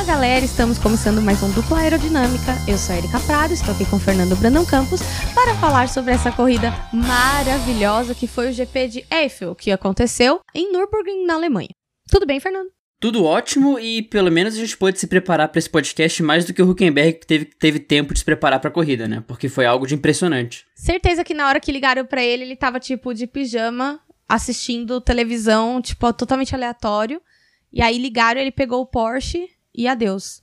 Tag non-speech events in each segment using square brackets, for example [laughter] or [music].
Fala galera, estamos começando mais um Dupla Aerodinâmica. Eu sou a Erika Prado, estou aqui com o Fernando Brandão Campos para falar sobre essa corrida maravilhosa que foi o GP de Eiffel, que aconteceu em Nürburgring, na Alemanha. Tudo bem, Fernando? Tudo ótimo e pelo menos a gente pôde se preparar para esse podcast mais do que o Huckenberg que teve, teve tempo de se preparar para a corrida, né? Porque foi algo de impressionante. Certeza que na hora que ligaram para ele, ele tava tipo de pijama, assistindo televisão, tipo, totalmente aleatório. E aí ligaram, ele pegou o Porsche e adeus.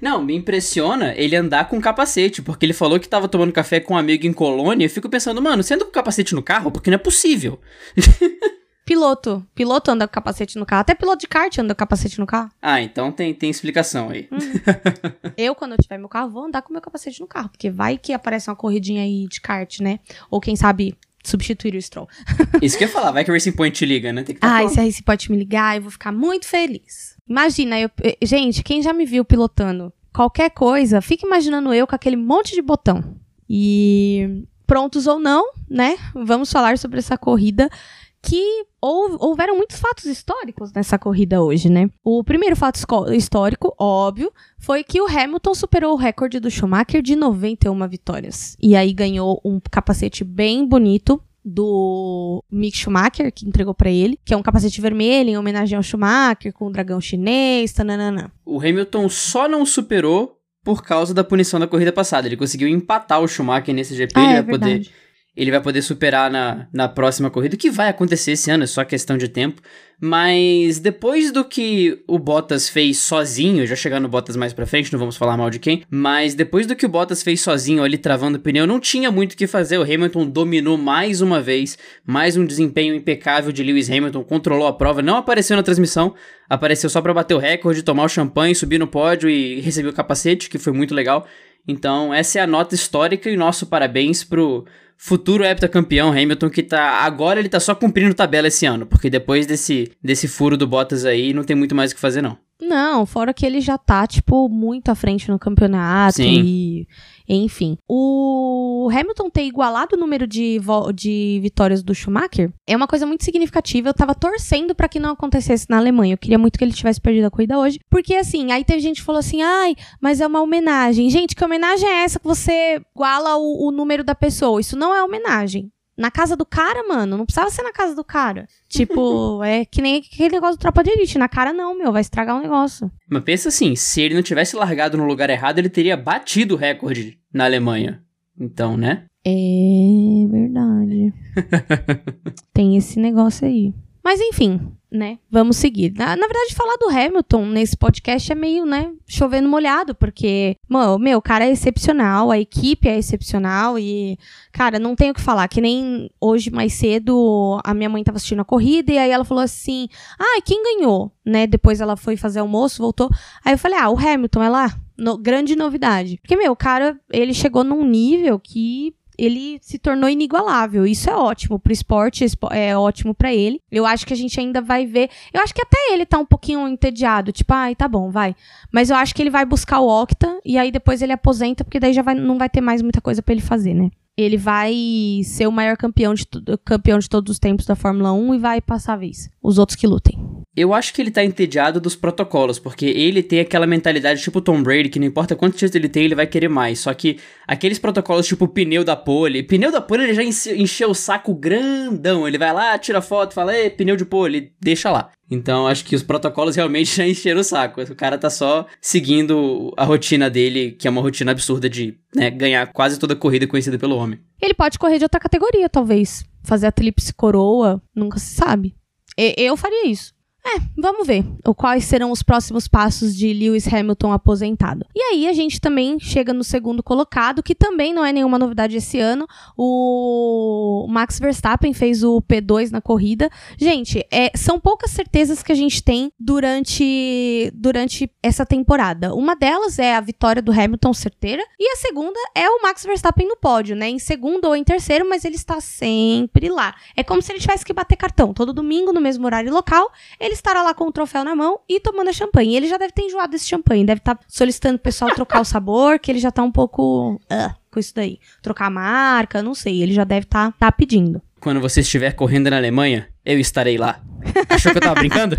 Não, me impressiona ele andar com capacete, porque ele falou que tava tomando café com um amigo em Colônia. E eu fico pensando, mano, você anda com capacete no carro? Porque não é possível. [laughs] Piloto. Piloto anda com capacete no carro. Até piloto de kart anda com capacete no carro. Ah, então tem, tem explicação aí. Hum. [laughs] eu, quando eu tiver meu carro, vou andar com meu capacete no carro. Porque vai que aparece uma corridinha aí de kart, né? Ou quem sabe substituir o Stroll. Isso que eu ia falar, vai que o Racing Point te liga, né? Tem que tá ah, se a Racing Point me ligar, eu vou ficar muito feliz. Imagina, eu, gente, quem já me viu pilotando qualquer coisa, fica imaginando eu com aquele monte de botão. E prontos ou não, né? Vamos falar sobre essa corrida que houveram muitos fatos históricos nessa corrida hoje, né? O primeiro fato histórico, óbvio, foi que o Hamilton superou o recorde do Schumacher de 91 vitórias. E aí ganhou um capacete bem bonito do Mick Schumacher, que entregou para ele, que é um capacete vermelho em homenagem ao Schumacher, com o dragão chinês, tananana. O Hamilton só não superou por causa da punição da corrida passada. Ele conseguiu empatar o Schumacher nesse GP, ah, ele é vai poder ele vai poder superar na, na próxima corrida, que vai acontecer esse ano, é só questão de tempo. Mas depois do que o Bottas fez sozinho, já chegar no Bottas mais pra frente, não vamos falar mal de quem, mas depois do que o Bottas fez sozinho ali travando o pneu, não tinha muito o que fazer. O Hamilton dominou mais uma vez, mais um desempenho impecável de Lewis Hamilton, controlou a prova, não apareceu na transmissão, apareceu só para bater o recorde, tomar o champanhe, subir no pódio e receber o capacete, que foi muito legal. Então, essa é a nota histórica e nosso parabéns pro futuro heptacampeão Hamilton que tá agora ele tá só cumprindo tabela esse ano, porque depois desse desse furo do Bottas aí não tem muito mais o que fazer não. Não, fora que ele já tá tipo muito à frente no campeonato Sim. e enfim, o Hamilton ter igualado o número de, de vitórias do Schumacher é uma coisa muito significativa. Eu tava torcendo para que não acontecesse na Alemanha. Eu queria muito que ele tivesse perdido a corrida hoje. Porque assim, aí teve gente que falou assim: ai, mas é uma homenagem. Gente, que homenagem é essa que você iguala o, o número da pessoa? Isso não é homenagem na casa do cara, mano. Não precisava ser na casa do cara. Tipo, [laughs] é que nem aquele negócio do tropa de elite. Na cara não, meu. Vai estragar o negócio. Mas pensa assim, se ele não tivesse largado no lugar errado, ele teria batido o recorde na Alemanha. Então, né? É verdade. [laughs] Tem esse negócio aí. Mas enfim, né? Vamos seguir. Na, na, verdade, falar do Hamilton nesse podcast é meio, né, chovendo molhado, porque, mano, meu, o cara é excepcional, a equipe é excepcional e, cara, não tenho o que falar. Que nem hoje mais cedo a minha mãe tava assistindo a corrida e aí ela falou assim: ah, quem ganhou? Né? Depois ela foi fazer almoço, voltou. Aí eu falei: ah, o Hamilton é lá. No, grande novidade. Porque, meu, o cara, ele chegou num nível que ele se tornou inigualável. Isso é ótimo pro esporte, é ótimo para ele. Eu acho que a gente ainda vai ver. Eu acho que até ele tá um pouquinho entediado, tipo, ai, tá bom, vai. Mas eu acho que ele vai buscar o Octa e aí depois ele aposenta, porque daí já vai, não vai ter mais muita coisa para ele fazer, né? Ele vai ser o maior campeão de, campeão de todos os tempos da Fórmula 1 e vai passar a vez. Os outros que lutem. Eu acho que ele tá entediado dos protocolos, porque ele tem aquela mentalidade tipo Tom Brady, que não importa quantos títulos ele tem, ele vai querer mais. Só que aqueles protocolos tipo pneu da pole, pneu da pole ele já encheu o saco grandão. Ele vai lá, tira foto, fala, ei, pneu de pole, deixa lá. Então acho que os protocolos realmente [laughs] já encheram o saco. O cara tá só seguindo a rotina dele, que é uma rotina absurda de né, ganhar quase toda a corrida conhecida pelo homem. Ele pode correr de outra categoria, talvez. Fazer a tríplice coroa, nunca se sabe. Eu faria isso. É, vamos ver quais serão os próximos passos de Lewis Hamilton aposentado. E aí a gente também chega no segundo colocado, que também não é nenhuma novidade esse ano. O Max Verstappen fez o P2 na corrida. Gente, é, são poucas certezas que a gente tem durante, durante essa temporada. Uma delas é a vitória do Hamilton certeira, e a segunda é o Max Verstappen no pódio, né? Em segundo ou em terceiro, mas ele está sempre lá. É como se ele tivesse que bater cartão. Todo domingo, no mesmo horário local, ele ele estará lá com o troféu na mão e tomando a champanhe. Ele já deve ter enjoado desse champanhe, deve estar tá solicitando o pessoal trocar o sabor, que ele já tá um pouco uh, com isso daí. Trocar a marca, não sei, ele já deve estar tá, tá pedindo. quando você estiver correndo na Alemanha, eu estarei lá. Achou que eu tava brincando?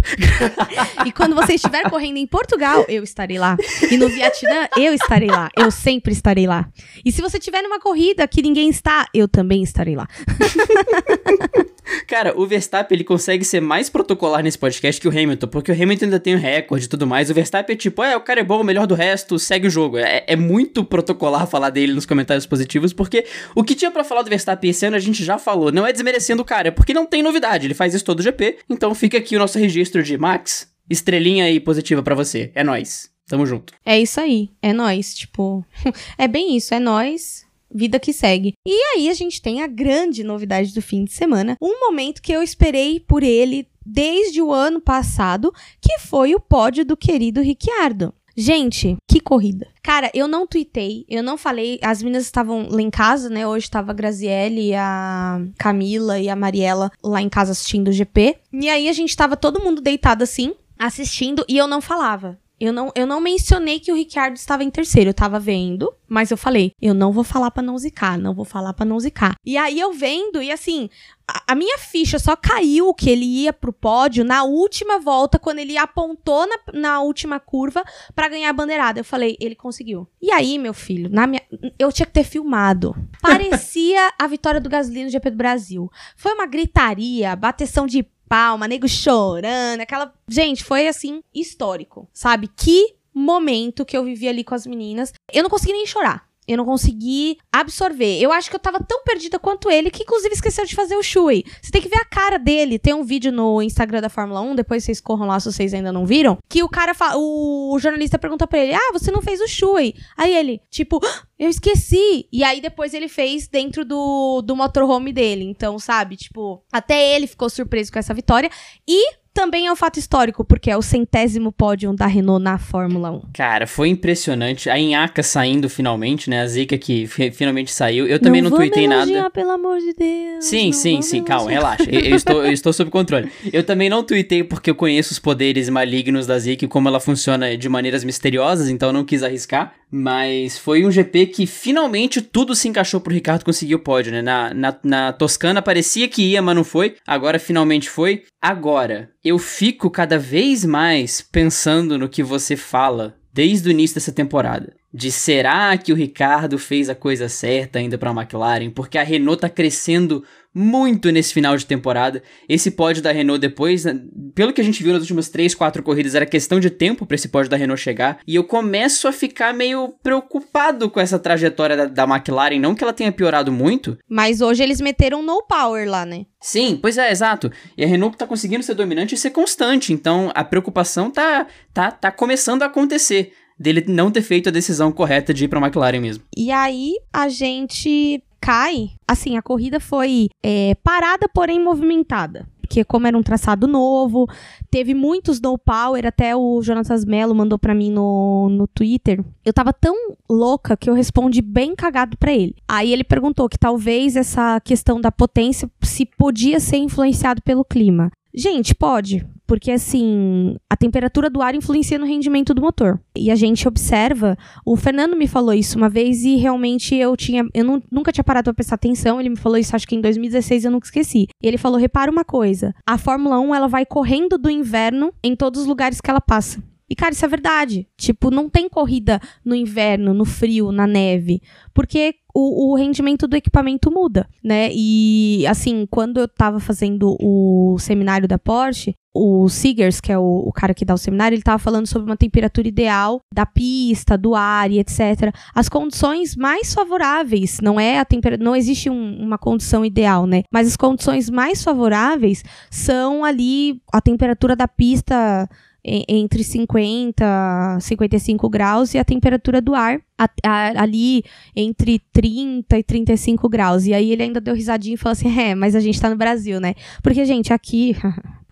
[laughs] e quando você estiver correndo em Portugal, eu estarei lá. E no Vietnã, eu estarei lá. Eu sempre estarei lá. E se você estiver numa corrida que ninguém está, eu também estarei lá. [laughs] Cara, o Verstappen ele consegue ser mais protocolar nesse podcast que o Hamilton, porque o Hamilton ainda tem o recorde e tudo mais. O Verstappen é tipo, é, o cara é bom, o melhor do resto, segue o jogo. É, é muito protocolar falar dele nos comentários positivos, porque o que tinha para falar do Verstappen esse ano a gente já falou. Não é desmerecendo o cara, é porque não tem novidade. Ele faz isso todo GP. Então fica aqui o nosso registro de Max, estrelinha aí positiva para você. É nós. Tamo junto. É isso aí. É nós, tipo, [laughs] é bem isso, é nós vida que segue. E aí a gente tem a grande novidade do fim de semana, um momento que eu esperei por ele desde o ano passado, que foi o pódio do querido Ricciardo. Gente, que corrida. Cara, eu não tuitei, eu não falei. As meninas estavam lá em casa, né? Hoje tava a Graziele, a Camila e a Mariela lá em casa assistindo o GP. E aí a gente tava todo mundo deitado assim, assistindo, e eu não falava. Eu não, eu não mencionei que o Ricciardo estava em terceiro. Eu tava vendo, mas eu falei, eu não vou falar para não zicar, não vou falar para não zicar. E aí eu vendo, e assim, a, minha ficha só caiu que ele ia pro pódio na última volta, quando ele apontou na, na última curva para ganhar a bandeirada. Eu falei, ele conseguiu. E aí, meu filho, na minha, eu tinha que ter filmado. [laughs] Parecia a vitória do Gasly no GP do Brasil. Foi uma gritaria, bateção de palma, nego chorando, aquela. Gente, foi assim, histórico, sabe? Que momento que eu vivi ali com as meninas. Eu não consegui nem chorar. Eu não consegui absorver. Eu acho que eu tava tão perdida quanto ele, que inclusive esqueceu de fazer o Shui. Você tem que ver a cara dele. Tem um vídeo no Instagram da Fórmula 1, depois vocês corram lá se vocês ainda não viram, que o cara fala, o jornalista pergunta para ele: "Ah, você não fez o Shui?". Aí ele, tipo, ah, eu esqueci. E aí depois ele fez dentro do do motorhome dele. Então, sabe, tipo, até ele ficou surpreso com essa vitória e também é um fato histórico, porque é o centésimo pódio da Renault na Fórmula 1. Cara, foi impressionante. A Inhaca saindo finalmente, né? A Zika que finalmente saiu. Eu também não, não tuitei nada. pelo amor de Deus. Sim, sim, sim. Calma, relaxa. eu, eu, estou, eu estou sob controle. Eu também não tuitei porque eu conheço os poderes malignos da Zika e como ela funciona de maneiras misteriosas, então não quis arriscar. Mas foi um GP que finalmente tudo se encaixou pro Ricardo conseguir o pódio, né? Na, na, na Toscana parecia que ia, mas não foi. Agora finalmente foi. Agora, eu fico cada vez mais pensando no que você fala desde o início dessa temporada. De será que o Ricardo fez a coisa certa ainda para a McLaren? Porque a Renault tá crescendo muito nesse final de temporada. Esse pódio da Renault depois, né, pelo que a gente viu nas últimas 3, 4 corridas, era questão de tempo para esse pódio da Renault chegar. E eu começo a ficar meio preocupado com essa trajetória da, da McLaren. Não que ela tenha piorado muito. Mas hoje eles meteram no power lá, né? Sim, pois é, exato. E a Renault tá conseguindo ser dominante e ser constante. Então a preocupação tá, tá, tá começando a acontecer dele não ter feito a decisão correta de ir pra McLaren mesmo. E aí a gente cai. Assim, a corrida foi é, parada, porém movimentada porque como era um traçado novo, teve muitos no power, até o Jonatas Mello mandou para mim no, no Twitter. Eu tava tão louca que eu respondi bem cagado para ele. Aí ele perguntou que talvez essa questão da potência se podia ser influenciado pelo clima. Gente, pode, porque assim, a temperatura do ar influencia no rendimento do motor. E a gente observa, o Fernando me falou isso uma vez e realmente eu tinha, eu não, nunca tinha parado para prestar atenção, ele me falou isso acho que em 2016 eu nunca esqueci. Ele falou: "Repara uma coisa, a Fórmula 1 ela vai correndo do inverno em todos os lugares que ela passa. E, cara, isso é verdade. Tipo, não tem corrida no inverno, no frio, na neve. Porque o, o, rendimento do equipamento muda, né? E, assim, quando eu tava fazendo o seminário da Porsche, o Seegers, que é o, o, cara que dá o seminário, ele tava falando sobre uma temperatura ideal da pista, do ar e etc. As condições mais favoráveis, não é a temperatura, não existe um, uma condição ideal, né? Mas as condições mais favoráveis são ali a temperatura da pista entre 50 e 55 graus e a temperatura do ar a, a, ali entre 30 e 35 graus. E aí ele ainda deu risadinha e falou assim: é, mas a gente tá no Brasil, né? Porque, gente, aqui. [laughs]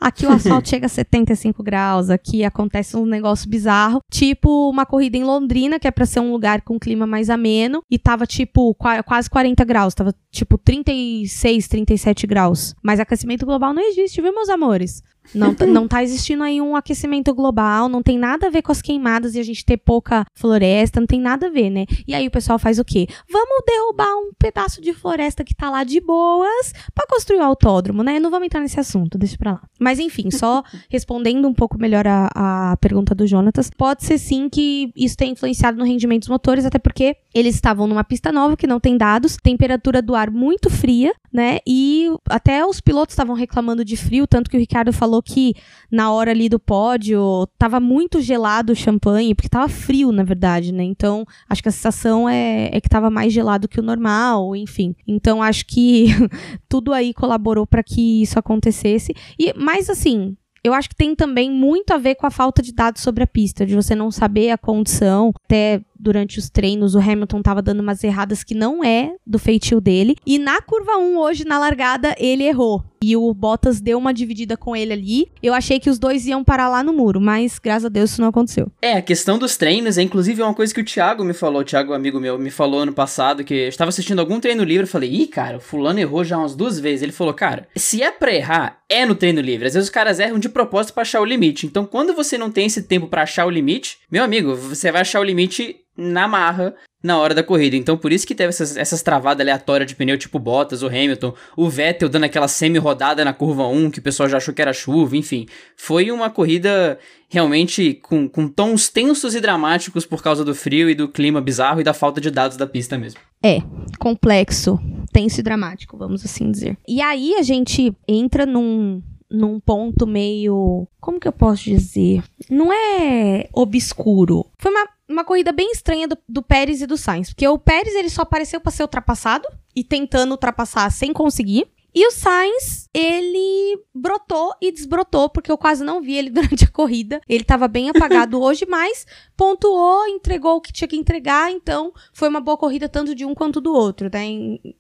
Aqui o [laughs] asfalto chega a 75 graus, aqui acontece um negócio bizarro, tipo uma corrida em Londrina, que é para ser um lugar com clima mais ameno, e tava tipo quase 40 graus, tava tipo 36, 37 graus. Mas aquecimento global não existe, viu, meus amores? Não, não tá existindo aí um aquecimento global, não tem nada a ver com as queimadas e a gente ter pouca floresta, não tem nada a ver, né? E aí o pessoal faz o quê? Vamos derrubar um pedaço de floresta que tá lá de boas para construir o autódromo, né? Não vamos entrar nesse assunto, deixa pra lá. Mas enfim, só [laughs] respondendo um pouco melhor a, a pergunta do Jonatas, pode ser sim que isso tenha influenciado no rendimento dos motores, até porque eles estavam numa pista nova que não tem dados, temperatura do ar muito fria, né? E até os pilotos estavam reclamando de frio, tanto que o Ricardo falou que na hora ali do pódio tava muito gelado o champanhe, porque tava frio, na verdade, né? Então, acho que a sensação é, é que tava mais gelado que o normal, enfim. Então, acho que [laughs] tudo aí colaborou para que isso acontecesse. E, mas assim, eu acho que tem também muito a ver com a falta de dados sobre a pista, de você não saber a condição, até durante os treinos o Hamilton estava dando umas erradas que não é do feitio dele. E na curva 1 hoje na largada ele errou. E o Bottas deu uma dividida com ele ali. Eu achei que os dois iam parar lá no muro, mas graças a Deus isso não aconteceu. É, a questão dos treinos é inclusive uma coisa que o Thiago me falou, o Thiago, amigo meu, me falou ano passado que eu estava assistindo algum treino livre, eu falei: "Ih, cara, o fulano errou já umas duas vezes". Ele falou: "Cara, se é para errar, é no treino livre. Às vezes os caras erram de propósito para achar o limite. Então, quando você não tem esse tempo para achar o limite, meu amigo, você vai achar o limite na marra na hora da corrida. Então, por isso que teve essas, essas travadas aleatórias de pneu tipo Bottas, o Hamilton, o Vettel dando aquela semi-rodada na curva 1, que o pessoal já achou que era chuva, enfim. Foi uma corrida realmente com, com tons tensos e dramáticos por causa do frio e do clima bizarro e da falta de dados da pista mesmo. É, complexo, tenso e dramático, vamos assim dizer. E aí a gente entra num, num ponto meio. Como que eu posso dizer? Não é obscuro. Foi uma, uma corrida bem estranha do, do Pérez e do Sainz. Porque o Pérez ele só apareceu para ser ultrapassado e tentando ultrapassar sem conseguir. E o Sainz, ele brotou e desbrotou, porque eu quase não vi ele [laughs] durante a corrida. Ele estava bem apagado [laughs] hoje, mas pontuou, entregou o que tinha que entregar, então foi uma boa corrida tanto de um quanto do outro, né?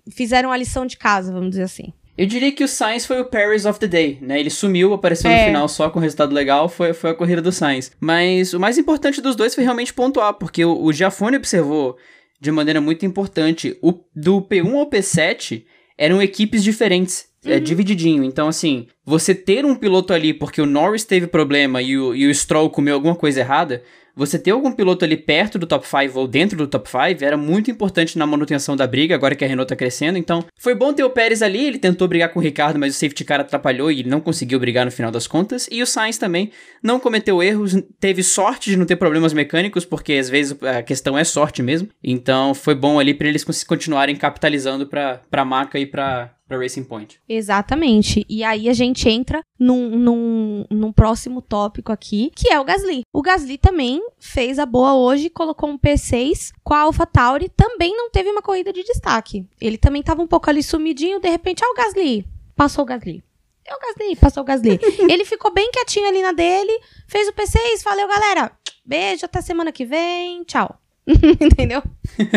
Fizeram a lição de casa, vamos dizer assim. Eu diria que o Sainz foi o Paris of the Day, né? Ele sumiu, apareceu é. no final só com resultado legal, foi, foi a corrida do Sainz. Mas o mais importante dos dois foi realmente pontuar, porque o, o Giafone observou de maneira muito importante, o, do P1 ao P7 eram equipes diferentes, é, uhum. é, divididinho. Então, assim, você ter um piloto ali porque o Norris teve problema e o, e o Stroll comeu alguma coisa errada, você ter algum piloto ali perto do top 5 ou dentro do top 5 era muito importante na manutenção da briga, agora que a Renault tá crescendo. Então, foi bom ter o Pérez ali, ele tentou brigar com o Ricardo, mas o safety car atrapalhou e ele não conseguiu brigar no final das contas. E o Sainz também não cometeu erros, teve sorte de não ter problemas mecânicos, porque às vezes a questão é sorte mesmo. Então, foi bom ali para eles continuarem capitalizando para pra marca e pra, para Racing Point. Exatamente. E aí a gente entra num, num, num próximo tópico aqui, que é o Gasly. O Gasly também fez a boa hoje, colocou um P6 com a AlphaTauri, também não teve uma corrida de destaque. Ele também estava um pouco ali sumidinho, de repente, ah, o Gasly. Passou o Gasly. É o Gasly, passou o Gasly. [laughs] ele ficou bem quietinho ali na dele, fez o P6, valeu, galera. Beijo, até semana que vem. Tchau. [laughs] Entendeu?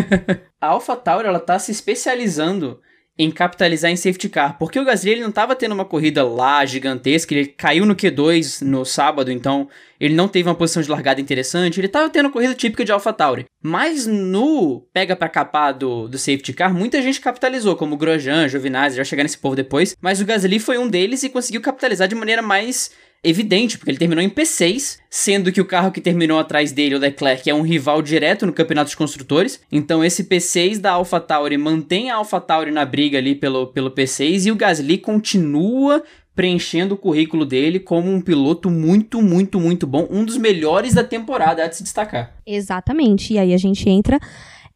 [laughs] a AlphaTauri, ela tá se especializando em capitalizar em safety car, porque o Gasly ele não estava tendo uma corrida lá gigantesca, ele caiu no Q2 no sábado, então ele não teve uma posição de largada interessante, ele estava tendo uma corrida típica de AlphaTauri. Mas no pega para capar do, do safety car, muita gente capitalizou, como Grosjean, Giovinazzi, já chegar nesse povo depois, mas o Gasly foi um deles e conseguiu capitalizar de maneira mais evidente, porque ele terminou em P6, sendo que o carro que terminou atrás dele, o Leclerc, é um rival direto no Campeonato dos Construtores. Então esse P6 da AlphaTauri mantém a AlphaTauri na briga ali pelo, pelo P6 e o Gasly continua preenchendo o currículo dele como um piloto muito, muito, muito bom, um dos melhores da temporada, a de se destacar. Exatamente. E aí a gente entra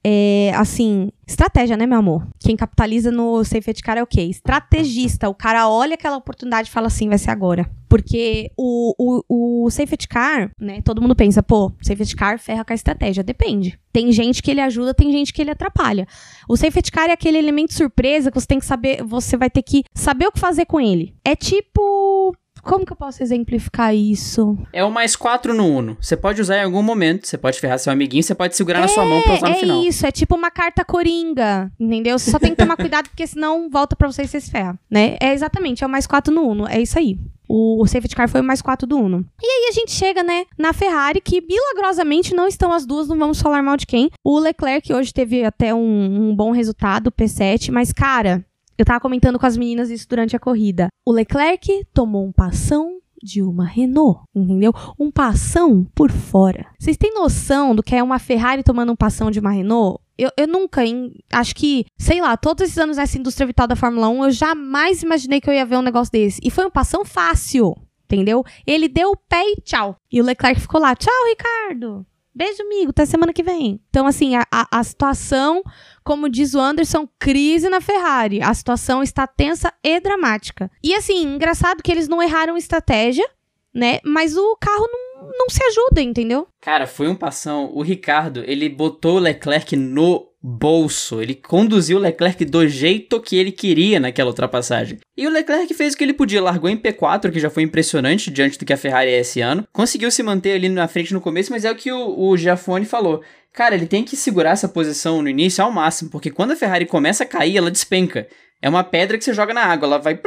é, assim, estratégia, né, meu amor? Quem capitaliza no safety car é o quê? Estrategista. O cara olha aquela oportunidade e fala assim, vai ser agora. Porque o, o, o safety car, né, todo mundo pensa, pô, safety car ferra com a estratégia. Depende. Tem gente que ele ajuda, tem gente que ele atrapalha. O safety car é aquele elemento surpresa que você tem que saber, você vai ter que saber o que fazer com ele. É tipo como que eu posso exemplificar isso? É o mais 4 no Uno. Você pode usar em algum momento, você pode ferrar seu amiguinho, você pode segurar é, na sua mão pra usar no é final. É isso, é tipo uma carta coringa, entendeu? Você só tem que tomar [laughs] cuidado porque senão volta pra você e você se ferra, né? É exatamente, é o mais 4 no Uno, é isso aí. O, o safety car foi o mais 4 do Uno. E aí a gente chega, né, na Ferrari, que milagrosamente não estão as duas, não vamos falar mal de quem. O Leclerc hoje teve até um, um bom resultado, P7, mas cara, eu tava comentando com as meninas isso durante a corrida. O Leclerc tomou um passão de uma Renault, entendeu? Um passão por fora. Vocês têm noção do que é uma Ferrari tomando um passão de uma Renault? Eu, eu nunca, em, acho que, sei lá, todos esses anos nessa indústria vital da Fórmula 1, eu jamais imaginei que eu ia ver um negócio desse. E foi um passão fácil, entendeu? Ele deu o pé e tchau. E o Leclerc ficou lá, tchau, Ricardo. Beijo, amigo, até semana que vem. Então, assim, a, a, situação, como diz o Anderson, crise na Ferrari. A situação está tensa e dramática. E, assim, engraçado que eles não erraram estratégia, né? Mas o carro não, não se ajuda, entendeu? Cara, foi um passão. O Ricardo, ele botou o Leclerc no bolso. Ele conduziu o Leclerc do jeito que ele queria naquela ultrapassagem. E o Leclerc fez o que ele podia, largou em P4, que já foi impressionante diante do que a Ferrari é esse ano. Conseguiu se manter ali na frente no começo, mas é o que o, o Giafone falou. Cara, ele tem que segurar essa posição no início ao máximo, porque quando a Ferrari começa a cair, ela despenca. É uma pedra que você joga na água, ela vai.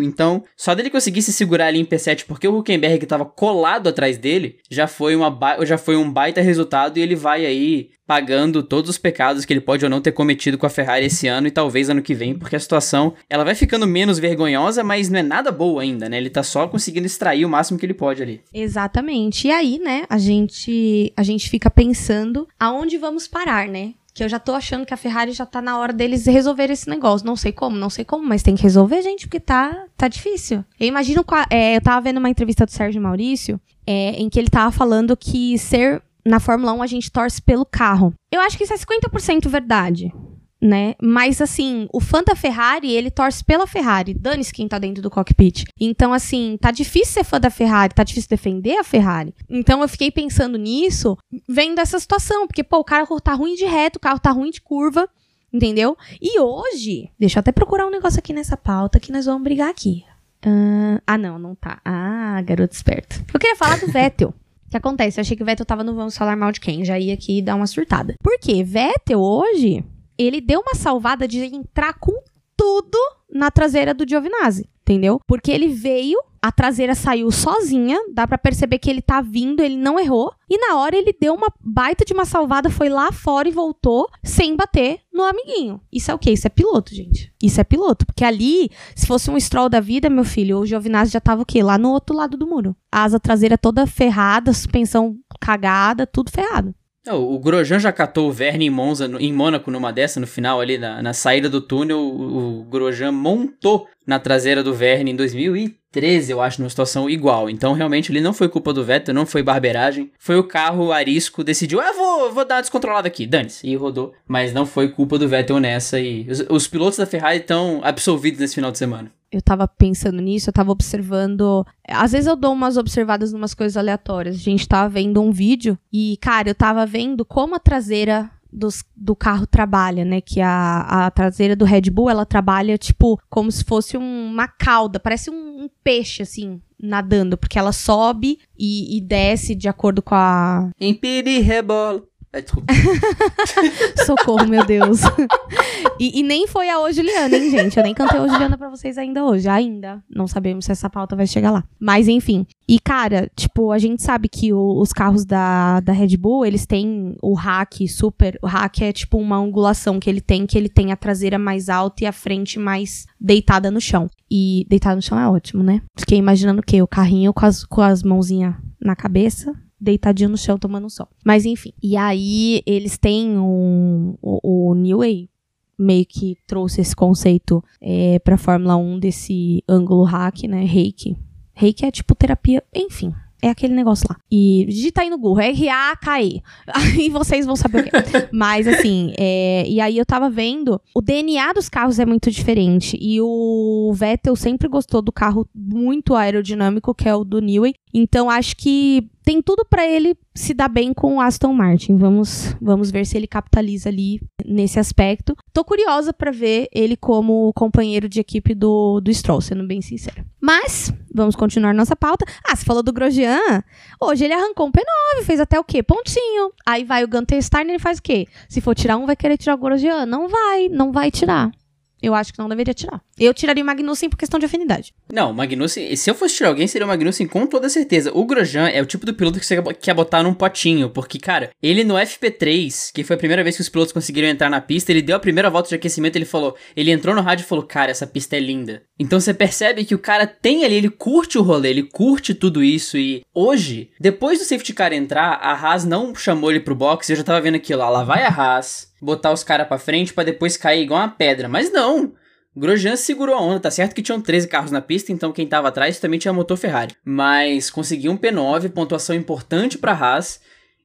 Então, só dele conseguir se segurar ali em P7, porque o Huckenberg estava colado atrás dele, já foi, uma já foi um baita resultado e ele vai aí pagando todos os pecados que ele pode ou não ter cometido com a Ferrari esse ano e talvez ano que vem, porque a situação ela vai ficando menos vergonhosa, mas não é nada boa ainda, né? Ele tá só conseguindo extrair o máximo que ele pode ali. Exatamente. E aí, né, a gente a gente fica pensando aonde vamos parar, né? Que eu já tô achando que a Ferrari já tá na hora deles resolver esse negócio. Não sei como, não sei como, mas tem que resolver, gente, porque tá, tá difícil. Eu imagino, é, eu tava vendo uma entrevista do Sérgio Maurício, é, em que ele tava falando que ser na Fórmula 1 a gente torce pelo carro. Eu acho que isso é 50% verdade né? Mas assim, o fã da Ferrari, ele torce pela Ferrari. Dane-se quem tá dentro do cockpit. Então, assim, tá difícil ser fã da Ferrari, tá difícil defender a Ferrari. Então eu fiquei pensando nisso, vendo essa situação. Porque, pô, o carro tá ruim de reto, o carro tá ruim de curva. Entendeu? E hoje, deixa eu até procurar um negócio aqui nessa pauta que nós vamos brigar aqui. Uh, ah, não, não tá. Ah, garoto esperto. Eu queria falar do Vettel. O que acontece? Eu achei que o Vettel tava no Vamos Falar Mal de Quem. Já ia aqui dar uma surtada. Por quê? Vettel hoje ele deu uma salvada de entrar com tudo na traseira do Giovinazzi, entendeu? Porque ele veio, a traseira saiu sozinha, dá para perceber que ele tá vindo, ele não errou, e na hora ele deu uma baita de uma salvada, foi lá fora e voltou sem bater no amiguinho. Isso é o quê? Isso é piloto, gente. Isso é piloto, porque ali, se fosse um stroll da vida, meu filho, o Giovinazzi já tava o quê? Lá no outro lado do muro. A asa traseira toda ferrada, suspensão cagada, tudo ferrado. O Grosjean já catou o Verne em Monza, em Mônaco, numa dessa, no final ali, na, na saída do túnel, o, o Grosjean montou na traseira do Verne em 2013, eu acho, numa situação igual. Então, realmente, ele não foi culpa do Vettel, não foi barberagem. Foi o carro arisco, decidiu, ah, vou, vou dar uma descontrolada aqui, dane-se, e rodou. Mas não foi culpa do Vettel nessa, e os, os pilotos da Ferrari estão absolvidos nesse final de semana eu tava pensando nisso, eu tava observando. Às vezes eu dou umas observadas em umas coisas aleatórias. A gente tava vendo um vídeo e, cara, eu tava vendo como a traseira dos, do carro trabalha, né? Que a, a traseira do Red Bull, ela trabalha, tipo, como se fosse um, uma cauda. Parece um, um peixe, assim, nadando. Porque ela sobe e, e desce de acordo com a... Empire rebola. É, desculpa. [laughs] Socorro, meu Deus. E, e, nem foi a Ô Juliana, hein, gente? Eu nem cantei a Juliana pra vocês ainda hoje. Ainda. Não sabemos se essa pauta vai chegar lá. Mas, enfim. E, cara, tipo, a gente sabe que o, os carros da, da Red Bull, eles têm o hack super. O hack é, tipo, uma angulação que ele tem, que ele tem a traseira mais alta e a frente mais deitada no chão. E deitada no chão é ótimo, né? Fiquei imaginando o quê? O carrinho com as, com as mãozinhas na cabeça deitadinho no chão tomando sol. Mas enfim. E aí eles têm um, o, o New Way meio que trouxe esse conceito é, pra Fórmula 1 desse ângulo hack, né? Reiki. Reiki é tipo terapia, enfim. É aquele negócio lá. E digita aí no Google, R-A-K-E. [laughs] Aí vocês vão saber o que é. Mas assim, é, e aí eu tava vendo, o DNA dos carros é muito diferente. E o Vettel sempre gostou do carro muito aerodinâmico, que é o do Newey. Então acho que tem tudo para ele se dar bem com o Aston Martin. Vamos, vamos ver se ele capitaliza ali nesse aspecto. Tô curiosa para ver ele como companheiro de equipe do, do Stroll, sendo bem sincera. Mas, vamos continuar nossa pauta. Ah, você falou do Grosjean. Hoje ele arrancou um P9, fez até o quê? Pontinho. Aí vai o Gunter Steiner e faz o quê? Se for tirar um, vai querer tirar o Grosjean? Não vai, não vai tirar. Eu acho que não deveria tirar. Eu tiraria o Magnussen por questão de afinidade. Não, o Magnussen, se eu fosse tirar alguém, seria o Magnussen com toda certeza. O Grosjean é o tipo do piloto que você quer botar num potinho, porque, cara, ele no FP3, que foi a primeira vez que os pilotos conseguiram entrar na pista, ele deu a primeira volta de aquecimento, ele falou, ele entrou no rádio e falou, cara, essa pista é linda. Então você percebe que o cara tem ali, ele curte o rolê, ele curte tudo isso e hoje, depois do safety car entrar, a Haas não chamou ele pro box, eu já tava vendo aquilo lá, lá vai a Haas, botar os caras pra frente para depois cair igual uma pedra. Mas não! Grosjean segurou a onda, tá certo que tinham 13 carros na pista, então quem tava atrás também tinha motor Ferrari. Mas conseguiu um P9, pontuação importante pra Haas.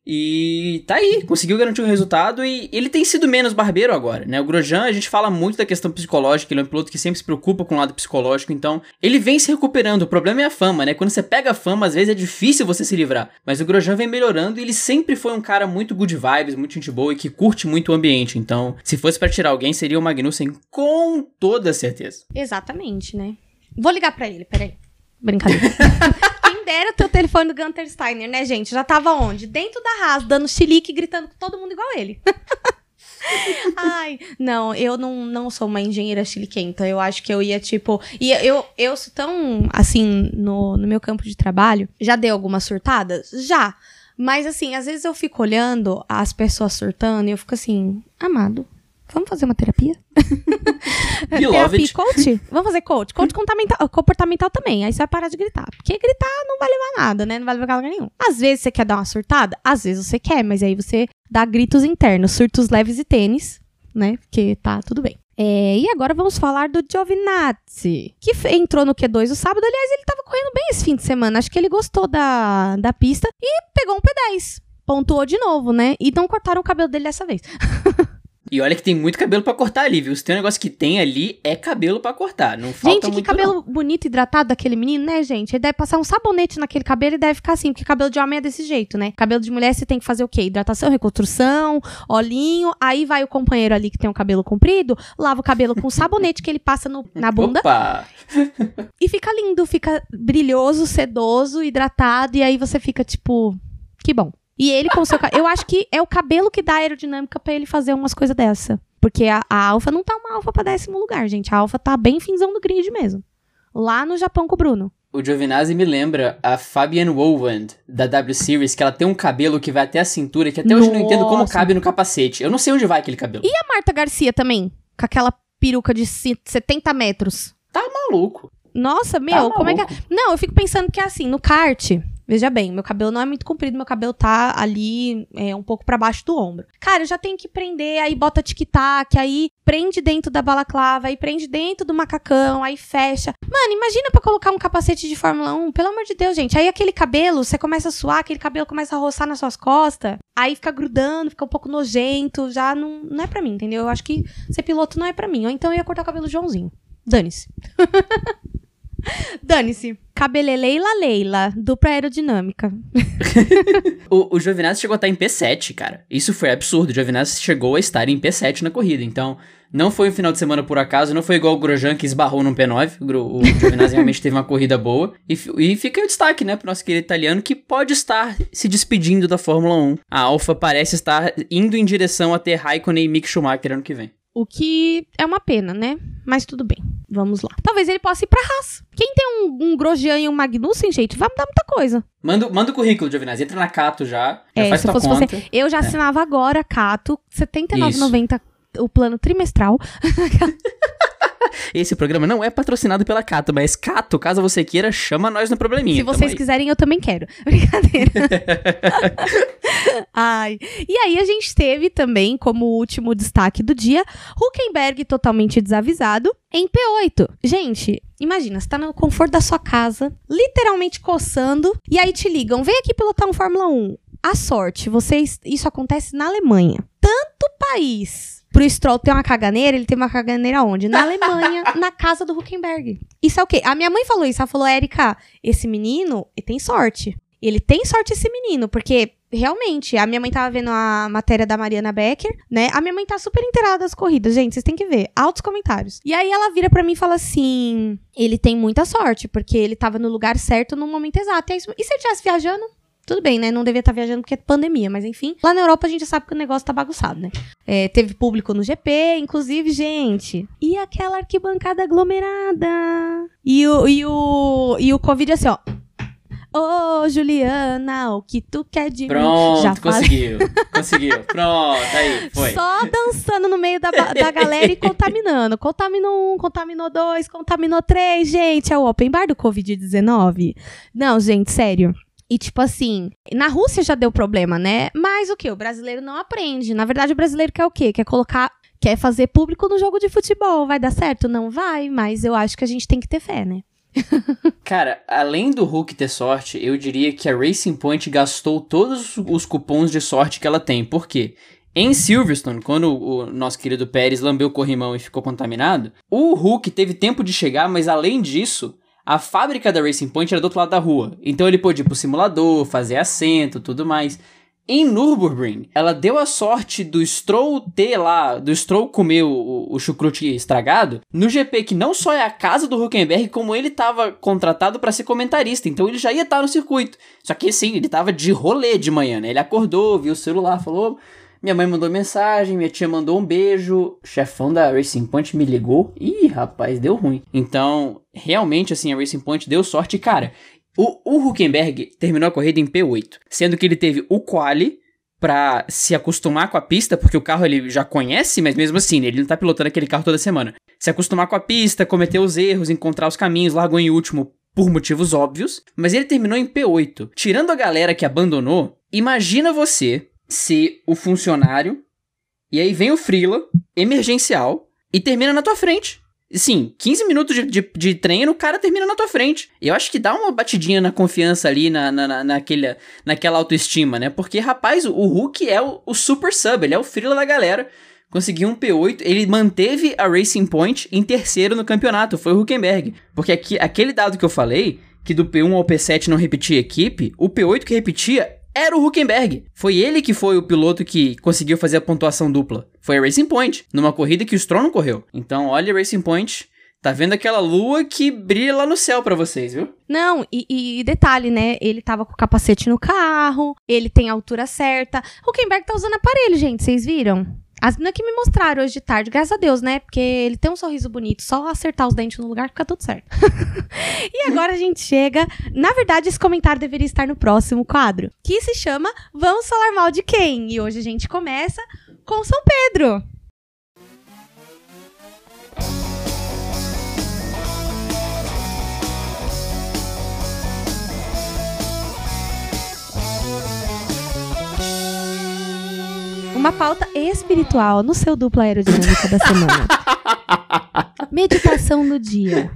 E tá aí, conseguiu garantir o um resultado e ele tem sido menos barbeiro agora, né? O Grosjean, a gente fala muito da questão psicológica, ele é um piloto que sempre se preocupa com o lado psicológico, então ele vem se recuperando. O problema é a fama, né? Quando você pega a fama, às vezes é difícil você se livrar. Mas o Grosjean vem melhorando e ele sempre foi um cara muito good vibes, muito gente boa e que curte muito o ambiente. Então, se fosse para tirar alguém, seria o Magnussen com toda certeza. Exatamente, né? Vou ligar para ele, peraí. Brincadeira. [laughs] Dera o telefone do Gunter Steiner, né, gente? Já tava onde? Dentro da Haas, dando chilique, gritando com todo mundo igual ele. [laughs] Ai, não, eu não, não sou uma engenheira chiliquenta. Eu acho que eu ia, tipo. E eu, eu sou tão, assim, no, no meu campo de trabalho. Já dei algumas surtadas? Já. Mas, assim, às vezes eu fico olhando as pessoas surtando e eu fico assim, amado, Vamos fazer uma terapia? [laughs] terapia coach? Vamos fazer coach? Coach comportamental, também. Aí você vai parar de gritar. Porque gritar não vai levar nada, né? Não vai levar lugar nenhum. Às vezes você quer dar uma surtada, às vezes você quer, mas aí você dá gritos internos, surtos leves e tênis, né? Porque tá tudo bem. É, e agora vamos falar do Giovinazzi, que entrou no Q2 o sábado. Aliás, ele tava correndo bem esse fim de semana. Acho que ele gostou da, da pista e pegou um P10. Pontuou de novo, né? E não cortaram o cabelo dele dessa vez. [laughs] E olha que tem muito cabelo para cortar ali, viu? Se tem um negócio que tem ali, é cabelo para cortar. Não falta Gente, que cabelo não. bonito, hidratado daquele menino, né, gente? Ele deve passar um sabonete naquele cabelo e deve ficar assim, porque cabelo de homem é desse jeito, né? Cabelo de mulher você tem que fazer o quê? Hidratação, reconstrução, olhinho. Aí vai o companheiro ali que tem um cabelo comprido, lava o cabelo com sabonete que ele passa no, na bunda. Opa! [laughs] e fica lindo, fica brilhoso, sedoso, hidratado. E aí você fica tipo, que bom. E ele com o seu Eu acho que é o cabelo que dá aerodinâmica para ele fazer umas coisas dessa. Porque a, a Alfa não tá uma Alfa pra décimo lugar, gente. A Alfa tá bem finzão do grid mesmo. Lá no Japão com o Bruno. O Giovinazzi me lembra a Fabian Woland, da W Series, que ela tem um cabelo que vai até a cintura, que até hoje eu não entendo como cabe no capacete. Eu não sei onde vai aquele cabelo. E a Marta Garcia também? Com aquela peruca de 70 metros. Tá maluco. Nossa, meu, tá como é que é? Não, eu fico pensando que é assim, no kart, Veja bem, meu cabelo não é muito comprido, meu cabelo tá ali é, um pouco para baixo do ombro. Cara, eu já tenho que prender, aí bota tic-tac, aí prende dentro da balaclava, aí prende dentro do macacão, aí fecha. Mano, imagina para colocar um capacete de Fórmula 1, pelo amor de Deus, gente. Aí aquele cabelo, você começa a suar, aquele cabelo começa a roçar nas suas costas, aí fica grudando, fica um pouco nojento, já não, não é para mim, entendeu? Eu acho que ser piloto não é para mim. Ou então eu ia cortar o cabelo de Joãozinho. Dane-se. [laughs] Dane-se. Cabeleleila Leila, dupla aerodinâmica. [laughs] o, o Giovinazzi chegou a estar em P7, cara. Isso foi absurdo. O Giovinazzi chegou a estar em P7 na corrida. Então, não foi um final de semana por acaso, não foi igual o Grosjean que esbarrou num P9. O, o Giovinazzi [laughs] realmente teve uma corrida boa. E, e fica o destaque, né, pro nosso querido italiano que pode estar se despedindo da Fórmula 1. A Alfa parece estar indo em direção a ter Raikkonen e Mick Schumacher ano que vem. O que é uma pena, né? Mas tudo bem. Vamos lá. Talvez ele possa ir pra Haas. Quem tem um, um Grosjean e um Magnussen, gente, vai mudar muita coisa. Manda, manda o currículo, Giovinazzi. Entra na Cato já. já é, se fosse conta. você. Eu já é. assinava agora Cato, R$ 79,90 o plano trimestral. [laughs] [laughs] Esse programa não é patrocinado pela Cato, mas Cato, caso você queira, chama nós no probleminha. Se vocês quiserem, eu também quero. [laughs] Brincadeira. [laughs] Ai. E aí a gente teve também, como último destaque do dia, Huckenberg totalmente desavisado em P8. Gente, imagina, você tá no conforto da sua casa, literalmente coçando, e aí te ligam, vem aqui pilotar um Fórmula 1. A sorte, vocês, isso acontece na Alemanha. Tanto país pro Stroll ter uma caganeira, ele teve uma caganeira onde? Na Alemanha, [laughs] na casa do Huckenberg. Isso é o quê? A minha mãe falou isso. Ela falou, Érica, esse menino ele tem sorte. Ele tem sorte, esse menino, porque realmente, a minha mãe tava vendo a matéria da Mariana Becker, né? A minha mãe tá super inteirada das corridas, gente, vocês têm que ver. Altos comentários. E aí ela vira para mim e fala assim: ele tem muita sorte, porque ele tava no lugar certo no momento exato. E, aí, e se ele estivesse viajando? Tudo bem, né? Não devia estar viajando porque é pandemia, mas enfim. Lá na Europa a gente sabe que o negócio tá bagunçado, né? É, teve público no GP, inclusive, gente. E aquela arquibancada aglomerada. E o, e o, e o Covid assim, ó. Ô, oh, Juliana, o que tu quer de Pronto, mim? Já conseguiu. [laughs] conseguiu. Pronto, aí, foi. Só dançando no meio da, da galera e contaminando. Contaminou um, contaminou dois, contaminou três. Gente, é o open bar do Covid-19. Não, gente, sério. E tipo assim, na Rússia já deu problema, né? Mas o que? O brasileiro não aprende. Na verdade, o brasileiro quer o quê? Quer colocar. Quer fazer público no jogo de futebol. Vai dar certo? Não vai, mas eu acho que a gente tem que ter fé, né? [laughs] Cara, além do Hulk ter sorte, eu diria que a Racing Point gastou todos os cupons de sorte que ela tem. Por quê? Em Silverstone, quando o nosso querido Pérez lambeu o corrimão e ficou contaminado, o Hulk teve tempo de chegar, mas além disso, a fábrica da Racing Point era do outro lado da rua. Então ele pôde ir pro simulador, fazer assento, tudo mais. Em Nürburgring, ela deu a sorte do Stroll ter lá, do Stroll comer o, o chucrute estragado, no GP que não só é a casa do Huckenberg, como ele estava contratado para ser comentarista, então ele já ia estar no circuito. Só que sim, ele estava de rolê de manhã, né? Ele acordou, viu o celular, falou: minha mãe mandou mensagem, minha tia mandou um beijo, chefão da Racing Point me ligou. Ih, rapaz, deu ruim. Então, realmente, assim, a Racing Point deu sorte. Cara, o, o Huckenberg terminou a corrida em P8, sendo que ele teve o quali para se acostumar com a pista, porque o carro ele já conhece, mas mesmo assim, ele não tá pilotando aquele carro toda semana. Se acostumar com a pista, cometer os erros, encontrar os caminhos, largou em último por motivos óbvios, mas ele terminou em P8. Tirando a galera que abandonou, imagina você ser o funcionário e aí vem o Freela, emergencial, e termina na tua frente. Sim, 15 minutos de, de, de, treino, o cara termina na tua frente. Eu acho que dá uma batidinha na confiança ali, na, na, na, naquele, naquela autoestima, né? Porque, rapaz, o, o Hulk é o, o, super sub, ele é o frila da galera. Conseguiu um P8, ele manteve a Racing Point em terceiro no campeonato, foi o Huckenberg. Porque aqui, aquele dado que eu falei, que do P1 ao P7 não repetia equipe, o P8 que repetia era o Huckenberg. Foi ele que foi o piloto que conseguiu fazer a pontuação dupla. Foi a Racing Point, numa corrida que o Stroll não correu. Então, olha a Racing Point. Tá vendo aquela lua que brilha lá no céu para vocês, viu? Não, e, e, detalhe, né? Ele tava com o capacete no carro, ele tem a altura certa. O Huckenberg tá usando aparelho, gente, vocês viram? As meninas que me mostraram hoje de tarde, graças a Deus, né? Porque ele tem um sorriso bonito, só acertar os dentes no lugar fica tudo certo. [laughs] e agora a gente chega. Na verdade, esse comentário deveria estar no próximo quadro, que se chama Vamos Falar Mal de Quem? E hoje a gente começa com São Pedro. Uma pauta espiritual no seu dupla aerodinâmica da semana. [laughs] Meditação no dia.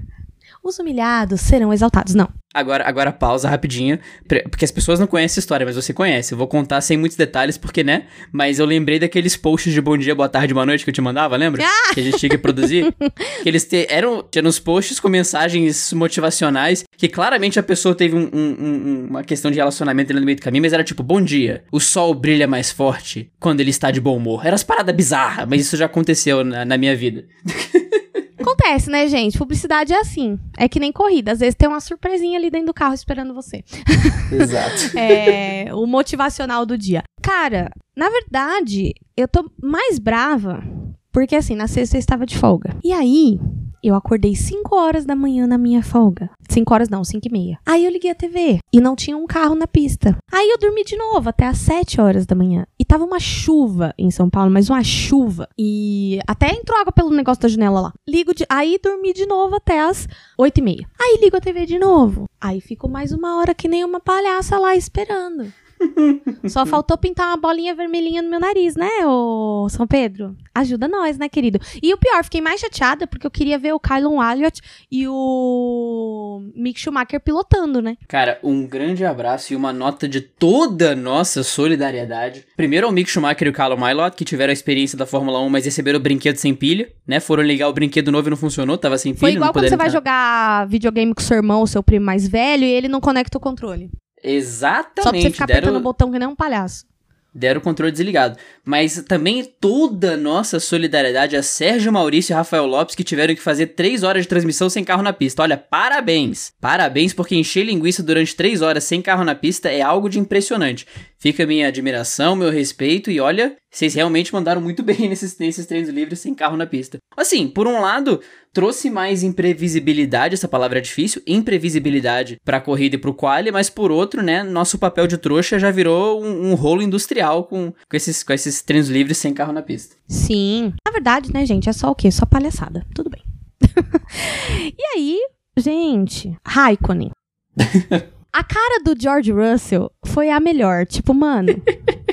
Os humilhados serão exaltados. Não. Agora, agora pausa rapidinho, porque as pessoas não conhecem a história, mas você conhece. Eu vou contar sem muitos detalhes, porque, né? Mas eu lembrei daqueles posts de bom dia, boa tarde, boa noite que eu te mandava, lembra? Ah! Que a gente tinha que produzir. [laughs] que eles te, eram, nos posts com mensagens motivacionais, que claramente a pessoa teve um, um, uma questão de relacionamento ali no meio do caminho, mas era tipo, bom dia, o sol brilha mais forte quando ele está de bom humor. Era as paradas bizarras, mas isso já aconteceu na, na minha vida. [laughs] Acontece, né, gente? Publicidade é assim. É que nem corrida. Às vezes tem uma surpresinha ali dentro do carro esperando você. [laughs] Exato. é, o motivacional do dia. Cara, na verdade, eu tô mais brava porque assim, na sexta eu estava de folga. E aí, eu acordei 5 horas da manhã na minha folga. 5 horas não, 5 e meia. Aí eu liguei a TV e não tinha um carro na pista. Aí eu dormi de novo até as 7 horas da manhã. E tava uma chuva em São Paulo, mas uma chuva. E até entrou água pelo negócio da janela lá. Ligo de... Aí dormi de novo até as 8 e meia. Aí ligo a TV de novo. Aí fico mais uma hora que nem uma palhaça lá esperando. [laughs] Só faltou pintar uma bolinha vermelhinha no meu nariz, né, ô São Pedro? Ajuda nós, né, querido? E o pior, fiquei mais chateada porque eu queria ver o Kylon Elliott e o Mick Schumacher pilotando, né? Cara, um grande abraço e uma nota de toda a nossa solidariedade. Primeiro ao Mick Schumacher e o Kylon Elliott, que tiveram a experiência da Fórmula 1, mas receberam o brinquedo sem pilha, né? Foram ligar o brinquedo novo e não funcionou, tava sem pilha. Foi igual quando você entrar. vai jogar videogame com seu irmão, seu primo mais velho, e ele não conecta o controle. Exatamente. Só pra você ficar deram... apertando o botão que nem um palhaço. deram o controle desligado. Mas também toda nossa solidariedade a Sérgio Maurício e Rafael Lopes, que tiveram que fazer três horas de transmissão sem carro na pista. Olha, parabéns! Parabéns, porque encher linguiça durante três horas sem carro na pista é algo de impressionante. Fica minha admiração, meu respeito e olha, vocês realmente mandaram muito [laughs] bem nesses, nesses treinos livres sem carro na pista. Assim, por um lado, trouxe mais imprevisibilidade, essa palavra é difícil, imprevisibilidade para a corrida e para o quali, mas por outro, né, nosso papel de trouxa já virou um, um rolo industrial com, com, esses, com esses treinos livres sem carro na pista. Sim. Na verdade, né, gente, é só o quê? Só palhaçada. Tudo bem. [laughs] e aí, gente, Raikkonen. [laughs] A cara do George Russell foi a melhor. Tipo, mano.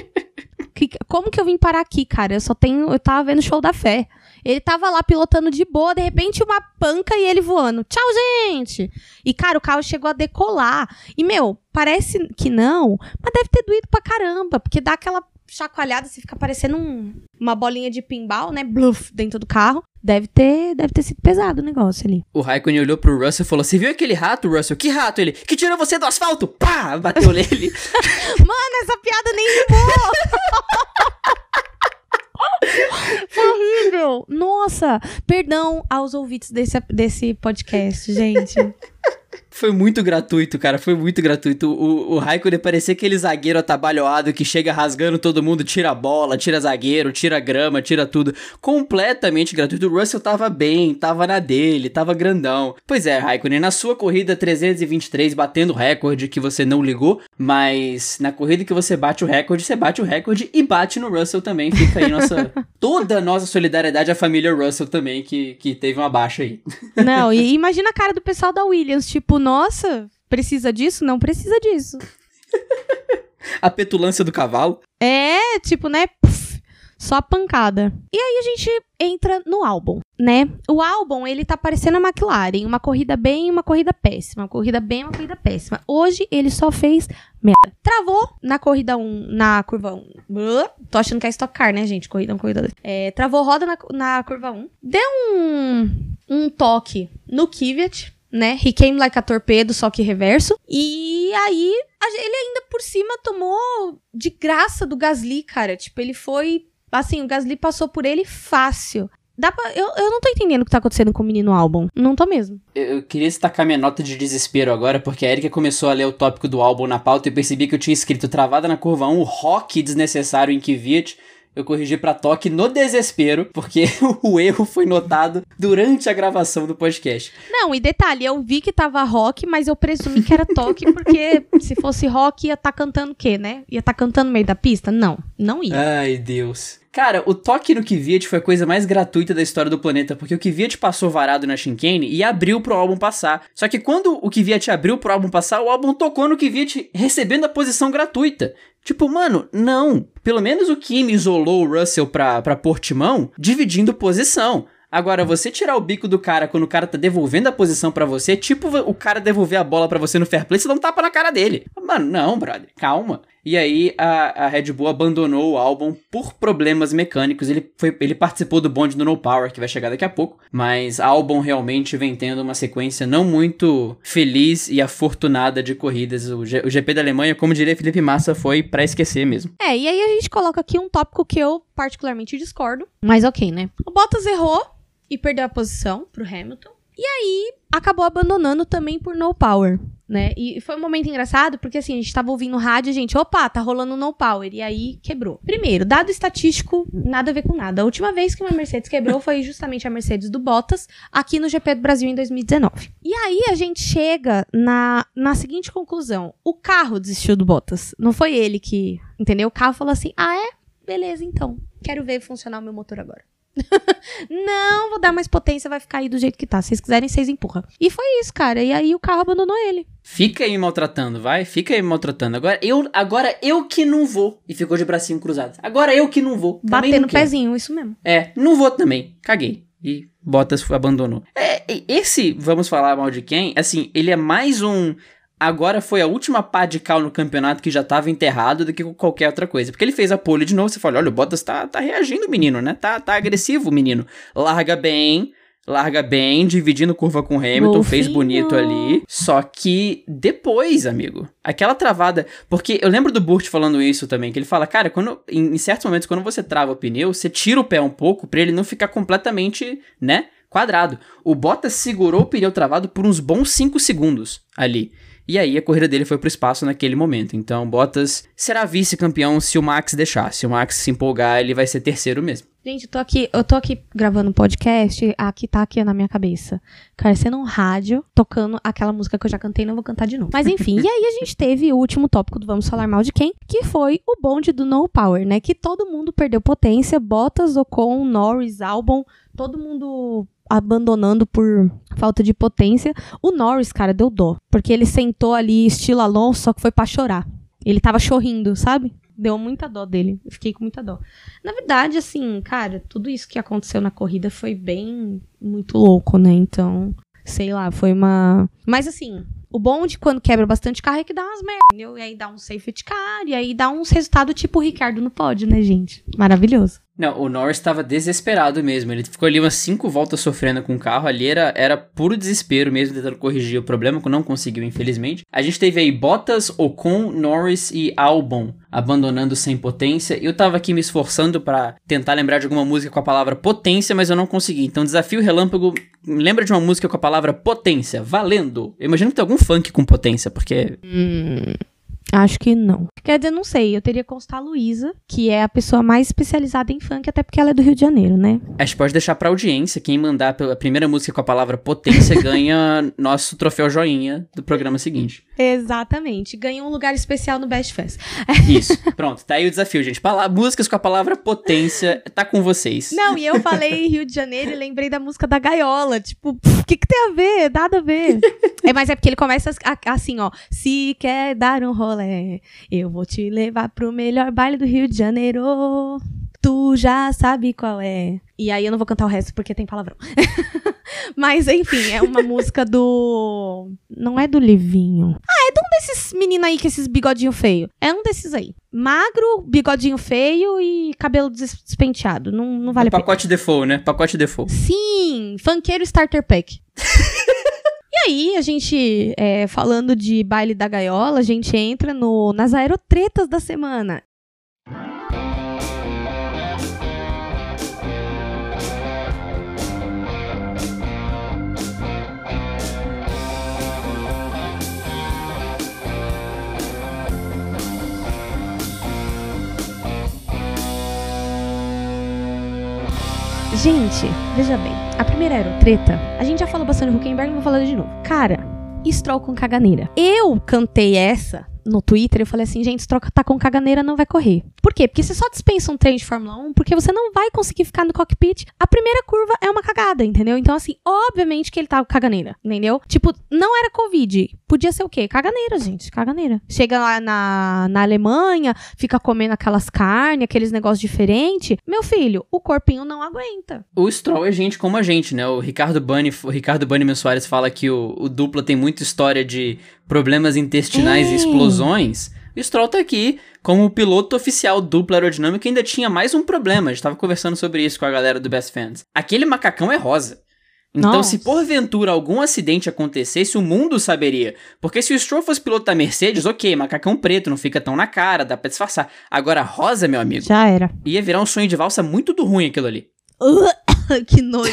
[laughs] que, como que eu vim parar aqui, cara? Eu só tenho. Eu tava vendo show da fé. Ele tava lá pilotando de boa, de repente uma panca e ele voando. Tchau, gente! E, cara, o carro chegou a decolar. E, meu, parece que não, mas deve ter doído pra caramba, porque dá aquela chacoalhada, você fica parecendo um, uma bolinha de pinball, né? Bluff dentro do carro. Deve ter, deve ter sido pesado o negócio ali. O Raikkonen olhou pro Russell e falou: Você viu aquele rato, Russell? Que rato? Ele, que tirou você do asfalto? Pá! Bateu nele. [laughs] Mano, essa piada nem rimou! [laughs] Horrível! Nossa! Perdão aos ouvintes desse, desse podcast, gente. Foi muito gratuito, cara. Foi muito gratuito. O, o Raikkonen parecia aquele zagueiro atabalhoado que chega rasgando todo mundo, tira a bola, tira zagueiro, tira grama, tira tudo. Completamente gratuito. O Russell tava bem, tava na dele, tava grandão. Pois é, Raikkonen, na sua corrida 323, batendo recorde que você não ligou, mas na corrida que você bate o recorde, você bate o recorde e bate no Russell também. Fica aí nossa. [laughs] toda a nossa solidariedade à família Russell também, que, que teve uma baixa aí. Não, e imagina a cara do pessoal da Williams, tipo, nossa, precisa disso? Não precisa disso. [laughs] a petulância do cavalo. É, tipo, né? Só pancada. E aí a gente entra no álbum, né? O álbum, ele tá parecendo a McLaren, uma corrida bem e uma corrida péssima, uma corrida bem e uma corrida péssima. Hoje ele só fez merda. Travou na corrida 1, na curva 1. Uh, tô achando que é Stock Car, né, gente? Corrida 1, corrida 2. É, travou roda na, na curva 1. Deu um, um toque no Kvyat, né? He came like a torpedo, só que reverso. E aí, ele ainda por cima tomou de graça do Gasly, cara. Tipo, ele foi. Assim, o Gasly passou por ele fácil. Dá pra, eu, eu não tô entendendo o que tá acontecendo com o menino álbum. Não tô mesmo. Eu, eu queria destacar minha nota de desespero agora, porque a Erika começou a ler o tópico do álbum na pauta e percebi que eu tinha escrito travada na curva 1, rock desnecessário em Kvyat eu corrigi para toque no desespero, porque [laughs] o erro foi notado durante a gravação do podcast. Não, e detalhe, eu vi que tava rock, mas eu presumi que era toque, [laughs] porque se fosse rock ia estar tá cantando o quê, né? Ia estar tá cantando no meio da pista? Não, não ia. Ai, Deus. Cara, o toque no Kvyat foi a coisa mais gratuita da história do planeta, porque o Kvyat passou varado na Shinkane e abriu pro álbum passar. Só que quando o Kvyat abriu pro álbum passar, o álbum tocou no Kvyat recebendo a posição gratuita. Tipo, mano, não. Pelo menos o Kimi isolou o Russell pra, pra Portimão dividindo posição. Agora, você tirar o bico do cara quando o cara tá devolvendo a posição para você, tipo o cara devolver a bola para você no fair play, você dá um tapa na cara dele. Mano, não, brother, calma. E aí a, a Red Bull abandonou o álbum por problemas mecânicos. Ele, foi, ele participou do bonde do No Power, que vai chegar daqui a pouco. Mas álbum realmente vem tendo uma sequência não muito feliz e afortunada de corridas. O, G, o GP da Alemanha, como diria Felipe Massa, foi para esquecer mesmo. É, e aí a gente coloca aqui um tópico que eu particularmente discordo. Mas ok, né? O Bottas errou e perdeu a posição pro Hamilton. E aí acabou abandonando também por no power, né? E foi um momento engraçado porque assim, a gente tava ouvindo rádio, gente, opa, tá rolando no power e aí quebrou. Primeiro, dado estatístico, nada a ver com nada. A última vez que uma Mercedes quebrou foi justamente a Mercedes do Bottas aqui no GP do Brasil em 2019. E aí a gente chega na, na seguinte conclusão: o carro desistiu do Bottas. Não foi ele que, entendeu? O carro falou assim: "Ah, é? Beleza, então. Quero ver funcionar o meu motor agora." Não, vou dar mais potência, vai ficar aí do jeito que tá. Se vocês quiserem, vocês empurram. E foi isso, cara. E aí o carro abandonou ele. Fica aí maltratando, vai. Fica aí maltratando. Agora eu, agora eu que não vou. E ficou de bracinho cruzado. Agora eu que não vou. Batendo no pezinho, isso mesmo. É, não vou também. Caguei. E Bottas abandonou. É, esse, vamos falar mal de quem? Assim, ele é mais um agora foi a última pá de cal no campeonato que já tava enterrado do que qualquer outra coisa. Porque ele fez a pole de novo, você fala, olha, o Bottas tá, tá reagindo, menino, né? Tá, tá agressivo, menino. Larga bem, larga bem, dividindo curva com Hamilton, Golfinho. fez bonito ali. Só que depois, amigo, aquela travada. Porque eu lembro do Burt falando isso também, que ele fala, cara, quando, em, em certos momentos, quando você trava o pneu, você tira o pé um pouco pra ele não ficar completamente, né? Quadrado. O Bottas segurou o pneu travado por uns bons 5 segundos ali. E aí a corrida dele foi pro espaço naquele momento. Então, Bottas será vice-campeão se o Max deixar. Se o Max se empolgar, ele vai ser terceiro mesmo. Gente, eu tô aqui, eu tô aqui gravando um podcast, aqui tá aqui na minha cabeça. Cara, sendo um rádio, tocando aquela música que eu já cantei, não vou cantar de novo. Mas enfim, e aí a gente teve o último tópico do Vamos Falar Mal de Quem, que foi o bonde do No Power, né? Que todo mundo perdeu potência, Bottas, Ocon, Norris, Albon, todo mundo abandonando por falta de potência. O Norris, cara, deu dó, porque ele sentou ali estilo Alonso, só que foi pra chorar. Ele tava chorrindo, sabe? Deu muita dó dele. Eu fiquei com muita dó. Na verdade, assim, cara, tudo isso que aconteceu na corrida foi bem muito louco, né? Então, sei lá, foi uma. Mas assim, o bom de quando quebra bastante carro é que dá umas merda, entendeu? E aí dá um safety car, e aí dá uns resultados tipo o Ricardo no pódio, né, gente? Maravilhoso. Não, o Norris estava desesperado mesmo. Ele ficou ali umas cinco voltas sofrendo com o carro. Ali era, era puro desespero mesmo, tentando corrigir o problema, que não conseguiu, infelizmente. A gente teve aí Bottas, Ocon, Norris e Albon abandonando sem potência. Eu tava aqui me esforçando para tentar lembrar de alguma música com a palavra potência, mas eu não consegui. Então, desafio relâmpago, lembra de uma música com a palavra potência, valendo. Eu imagino que tem algum funk com potência, porque Hum, acho que não. Quer dizer, não sei. Eu teria que constar a Luísa, que é a pessoa mais especializada em funk, até porque ela é do Rio de Janeiro, né? a gente pode deixar pra audiência. Quem mandar pela primeira música com a palavra potência [laughs] ganha nosso troféu joinha do programa seguinte. Exatamente. Ganhou um lugar especial no Best Fest. [laughs] Isso, pronto, tá aí o desafio, gente. Pala músicas com a palavra potência, tá com vocês. Não, e eu falei Rio de Janeiro e lembrei da música da Gaiola. Tipo, o que, que tem a ver? Nada a ver. [laughs] é, mas é porque ele começa a- assim, ó. Se quer dar um rolê, eu vou te levar pro melhor baile do Rio de Janeiro. Tu já sabe qual é. E aí eu não vou cantar o resto porque tem palavrão. [laughs] Mas, enfim, é uma música do. Não é do Livinho. Ah, é de um desses meninos aí com esses bigodinho feio. É um desses aí. Magro, bigodinho feio e cabelo des- despenteado. Não, não vale a pena. Pacote default, né? Pacote default. Sim, funkeiro starter pack. [laughs] aí, a gente, é, falando de baile da gaiola, a gente entra no, nas aerotretas da semana. Gente, veja bem, a primeira aerotreta, a gente já falou bastante do Huckenberg, não vou falar de novo. Cara, Stroll com caganeira. Eu cantei essa no Twitter, eu falei assim, gente, Stroll tá com caganeira, não vai correr. Por quê? Porque você só dispensa um treino de Fórmula 1, porque você não vai conseguir ficar no cockpit. A primeira curva é uma cagada, entendeu? Então, assim, obviamente que ele tá com caganeira, entendeu? Tipo, não era Covid. Podia ser o quê? Caganeira, gente, caganeira. Chega lá na, na Alemanha, fica comendo aquelas carnes, aqueles negócios diferentes. Meu filho, o corpinho não aguenta. O Stroll é gente como a gente, né? O Ricardo Bunny, o Ricardo Bunny Soares fala que o, o dupla tem muita história de problemas intestinais É. e explosões. O Stroll tá aqui como o piloto oficial dupla aerodinâmica e ainda tinha mais um problema. A gente tava conversando sobre isso com a galera do Best Fans. Aquele macacão é rosa. Então, Nossa. se porventura algum acidente acontecesse, o mundo saberia. Porque se o Stroll fosse piloto da Mercedes, ok, macacão preto, não fica tão na cara, dá pra disfarçar. Agora, rosa, meu amigo, Já era. ia virar um sonho de valsa muito do ruim aquilo ali. [coughs] que nojo.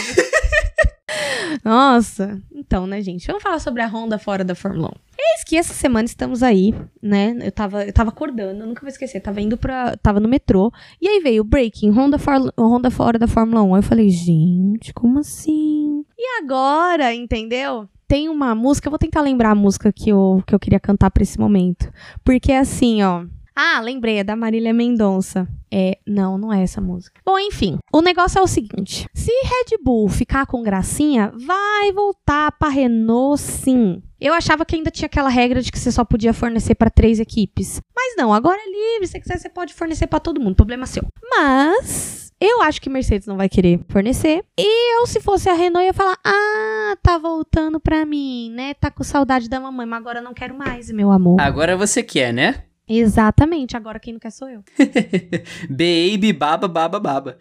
Nossa. Então, né, gente? Vamos falar sobre a Honda fora da Fórmula 1. Eis que essa semana estamos aí, né? Eu tava, eu tava acordando, eu nunca vou esquecer. Tava indo pra. Tava no metrô. E aí veio Breaking, Honda, for, Honda fora da Fórmula 1. Aí eu falei, gente, como assim? E agora, entendeu? Tem uma música, eu vou tentar lembrar a música que eu, que eu queria cantar pra esse momento. Porque é assim, ó. Ah, lembrei, é da Marília Mendonça. É, não, não é essa música. Bom, enfim, o negócio é o seguinte: se Red Bull ficar com gracinha, vai voltar pra Renault sim. Eu achava que ainda tinha aquela regra de que você só podia fornecer pra três equipes. Mas não, agora é livre, se quiser você pode fornecer pra todo mundo, problema seu. Mas eu acho que Mercedes não vai querer fornecer. E eu, se fosse a Renault, ia falar: "Ah, tá voltando pra mim, né? Tá com saudade da mamãe, mas agora não quero mais, meu amor". Agora você quer, né? Exatamente, agora quem não quer sou eu. [laughs] Baby, baba, baba, baba.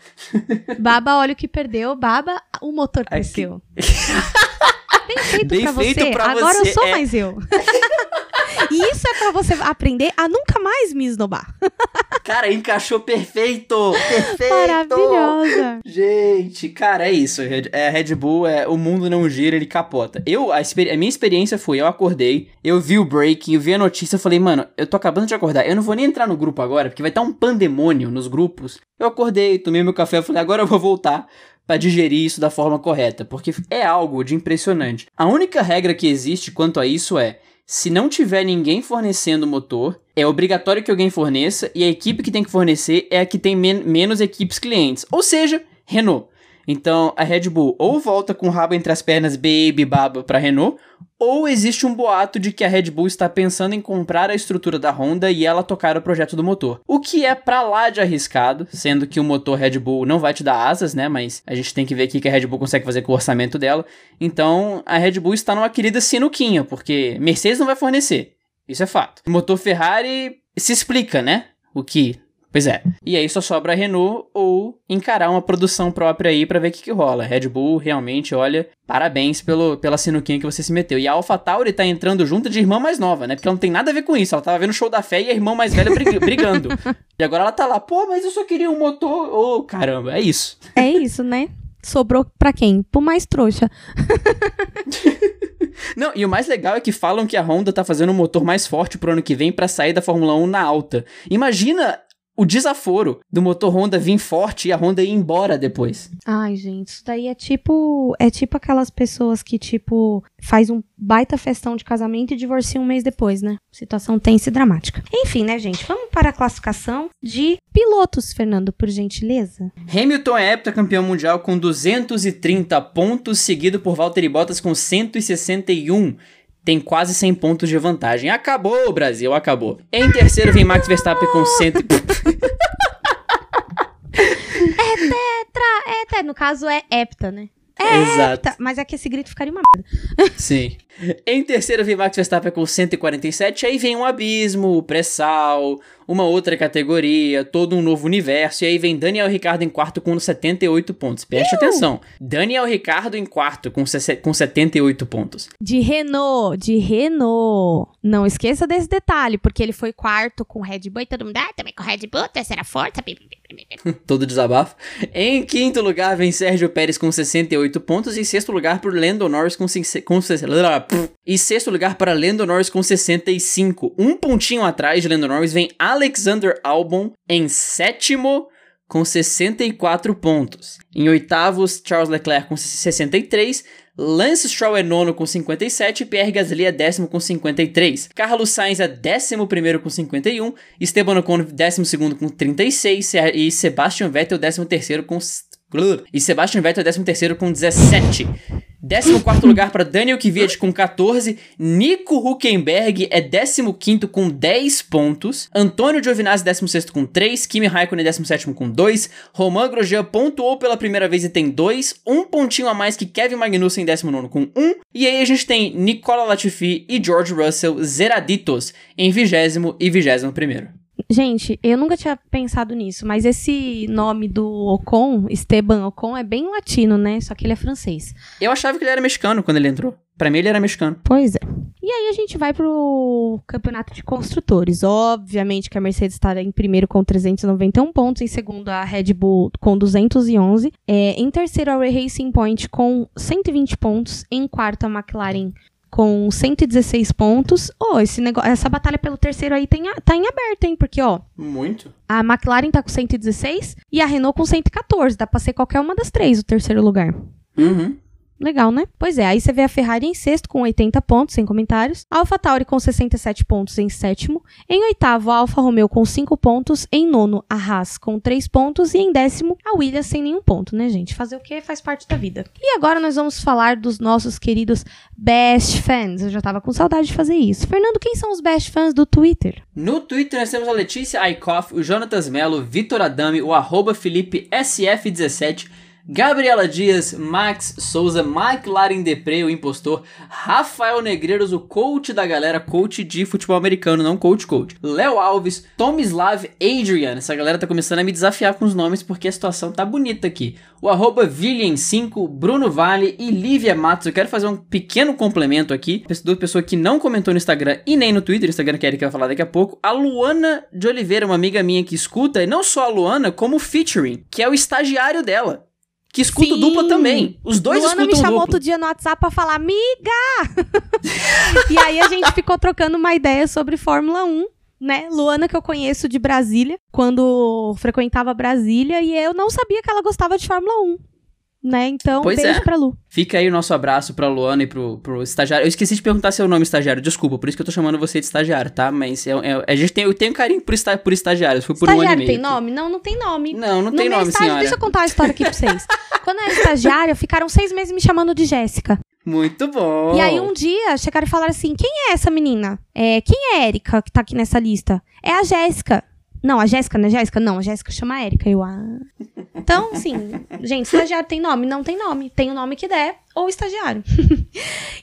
Baba, olha o que perdeu. Baba, o motor cresceu. [laughs] Bem feito Bem pra feito você. pra agora você, eu sou é. mais eu. [laughs] e isso é pra você aprender a nunca mais me esnobar. [laughs] Cara, encaixou perfeito! Perfeito! Maravilhosa. Gente, cara, é isso. Red- É, a Red Bull, é, o mundo não gira, ele capota. Eu, a, a minha experiência foi, eu acordei, eu vi o breaking, eu vi a notícia, eu falei, mano, eu tô acabando de acordar, eu não vou nem entrar no grupo agora, porque vai estar um pandemônio nos grupos. Eu acordei, tomei meu café, eu falei, agora eu vou voltar pra digerir isso da forma correta, porque é algo de impressionante. A única regra que existe quanto a isso é, se não tiver ninguém fornecendo o motor, é obrigatório que alguém forneça e a equipe que tem que fornecer é a que tem men- menos equipes clientes. Ou seja, Renault. Então a Red Bull ou volta com o rabo entre as pernas baby baba para Renault, ou existe um boato de que a Red Bull está pensando em comprar a estrutura da Honda e ela tocar o projeto do motor. O que é pra lá de arriscado, sendo que o motor Red Bull não vai te dar asas, né? Mas a gente tem que ver aqui que a Red Bull consegue fazer com o orçamento dela. Então a Red Bull está numa querida sinuquinha, porque Mercedes não vai fornecer. Isso é fato. O motor Ferrari se explica, né? O que Pois é. E aí só sobra a Renault ou encarar uma produção própria aí pra ver o que, que rola. Red Bull, realmente, olha, parabéns pelo, pela sinuquinha que você se meteu. E a AlphaTauri tá entrando junto de irmã mais nova, né? Porque ela não tem nada a ver com isso. Ela tava vendo o show da fé e a irmã mais velha brig- [laughs] brigando. E agora ela tá lá, pô, mas eu só queria um motor. Ô, caramba, é isso. É isso, né? Sobrou pra quem? Pro mais trouxa. [laughs] Não, e o mais legal é que falam que a Honda tá fazendo um motor mais forte pro ano que vem pra sair da Fórmula 1 na alta. Imagina o desaforo do motor Honda vir forte e a Honda ir embora depois. Ai, gente, isso daí é tipo. É tipo aquelas pessoas que, tipo, faz um baita festão de casamento e divorcia um mês depois, né? Situação tensa e dramática. Enfim, né, gente? Vamos para a classificação de pilotos, Fernando, por gentileza. Hamilton é heptacampeão mundial com 230 pontos, seguido por Valtteri Bottas com 161. Tem quase 100 pontos de vantagem. Acabou, Brasil, acabou. Em terceiro vem Max Verstappen com 100. [laughs] Tetra, é, tá, no caso é hepta, né? É Exato. hepta, mas é que esse grito ficaria uma merda. Sim. Em terceiro vem Max Verstappen com 147, aí vem um abismo, o pré-sal, uma outra categoria, todo um novo universo, e aí vem Daniel Ricciardo em quarto com 78 pontos. Preste atenção, Daniel Ricciardo em quarto com, com 78 pontos. De Renault, de Renault. Não esqueça desse detalhe, porque ele foi quarto com Red Bull e todo mundo, ah, também com Red Bull, terceira força. bi." [laughs] Todo desabafo. Em quinto lugar vem Sérgio Pérez com 68 pontos, e sexto lugar por Lando Norris com, com [laughs] e sexto lugar para Lando Norris com 65. Um pontinho atrás de Lando Norris vem Alexander Albon em sétimo com 64 pontos. Em oitavos, Charles Leclerc com 63. Lance Stroll é nono com 57 e Pierre Gasly é décimo com 53. Carlos Sainz é décimo primeiro com 51, Esteban Ocon décimo segundo com 36 Se- e Sebastian Vettel décimo terceiro com e Sebastian Vettel é décimo terceiro com 17. 14 lugar para Daniel Kvyat com 14. Nico Huckenberg é 15 com 10 pontos. Antônio Giovinazzi 16 com 3. Kimi Raikkonen 17 com 2. Romain Grosjean pontuou pela primeira vez e tem 2. Um pontinho a mais que Kevin Magnussen 19 com 1. E aí a gente tem Nicola Latifi e George Russell zeraditos em 20 e 21. Gente, eu nunca tinha pensado nisso, mas esse nome do Ocon, Esteban Ocon, é bem latino, né? Só que ele é francês. Eu achava que ele era mexicano quando ele entrou. Pra mim ele era mexicano. Pois é. E aí a gente vai pro campeonato de construtores. Obviamente que a Mercedes está em primeiro com 391 pontos, em segundo a Red Bull com 211, é, em terceiro a Racing Point com 120 pontos, em quarto a McLaren com 116 pontos. Oh, esse negócio, essa batalha pelo terceiro aí tem, tá em aberto, hein? Porque, ó, Muito. a McLaren tá com 116 e a Renault com 114. Dá pra ser qualquer uma das três, o terceiro lugar. Uhum. Legal, né? Pois é, aí você vê a Ferrari em sexto com 80 pontos, sem comentários. A AlphaTauri com 67 pontos em sétimo. Em oitavo, a Alfa Romeo com 5 pontos. Em nono, a Haas com 3 pontos. E em décimo, a Williams sem nenhum ponto, né, gente? Fazer o quê? Faz parte da vida. E agora nós vamos falar dos nossos queridos best fans. Eu já tava com saudade de fazer isso. Fernando, quem são os best fans do Twitter? No Twitter nós temos a Letícia Aikoff, o Jonatas Mello, Vitor Adame, o arroba Felipe SF17, Gabriela Dias, Max Souza, Mike Laren Depre, o impostor, Rafael Negreiros, o coach da galera, coach de futebol americano, não coach coach. Léo Alves, Tomislav Adrian, essa galera tá começando a me desafiar com os nomes porque a situação tá bonita aqui. O arroba 5 Bruno Vale e Lívia Matos. Eu quero fazer um pequeno complemento aqui, duas pessoa que não comentou no Instagram e nem no Twitter, Instagram que a Erika vai falar daqui a pouco. A Luana de Oliveira, uma amiga minha que escuta, e não só a Luana, como o Featuring, que é o estagiário dela que escuta Sim. dupla também. Os dois Luana escutam me chamou dupla. outro dia no WhatsApp pra falar, amiga! [laughs] e aí a gente ficou trocando uma ideia sobre Fórmula 1, né? Luana, que eu conheço de Brasília, quando frequentava Brasília, e eu não sabia que ela gostava de Fórmula 1 né? Então, pois beijo é. pra Lu. Fica aí o nosso abraço pra Luana e pro, pro estagiário. Eu esqueci de perguntar seu nome, estagiário. Desculpa, por isso que eu tô chamando você de estagiário, tá? Mas é, é, a gente tem, eu tenho carinho por, esta, por estagiário. Foi por estagiário um ano e meio. tem nome? Não, não tem nome. Não, não no tem nome, estágio, senhora. Deixa eu contar a história aqui pra vocês. Quando eu era estagiária, ficaram seis meses me chamando de Jéssica. Muito bom. E aí um dia chegaram e falaram assim: quem é essa menina? É, quem é a Erika que tá aqui nessa lista? É a Jéssica. Não, a Jéssica, não é Jéssica? Não, a Jéssica chama a Erika. Eu, ah. [laughs] Então, assim, gente, estagiário tem nome? Não tem nome. Tem o nome que der, ou estagiário. [laughs]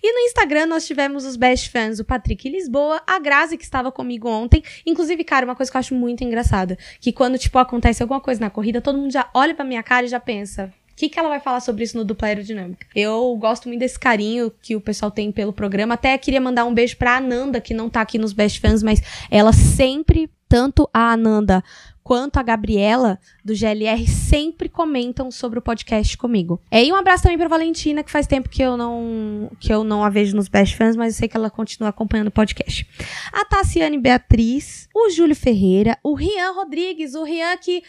e no Instagram nós tivemos os best fans, o Patrick Lisboa, a Grazi, que estava comigo ontem. Inclusive, cara, uma coisa que eu acho muito engraçada, que quando, tipo, acontece alguma coisa na corrida, todo mundo já olha pra minha cara e já pensa, que, que ela vai falar sobre isso no Dupla Aerodinâmica? Eu gosto muito desse carinho que o pessoal tem pelo programa. Até queria mandar um beijo pra Ananda, que não tá aqui nos Best Fans, mas ela sempre tanto a Ananda quanto a Gabriela do GLR sempre comentam sobre o podcast comigo. É, e um abraço também para Valentina, que faz tempo que eu não que eu não a vejo nos Best Fans, mas eu sei que ela continua acompanhando o podcast. A Tassiane Beatriz, o Júlio Ferreira, o Rian Rodrigues, o Rian que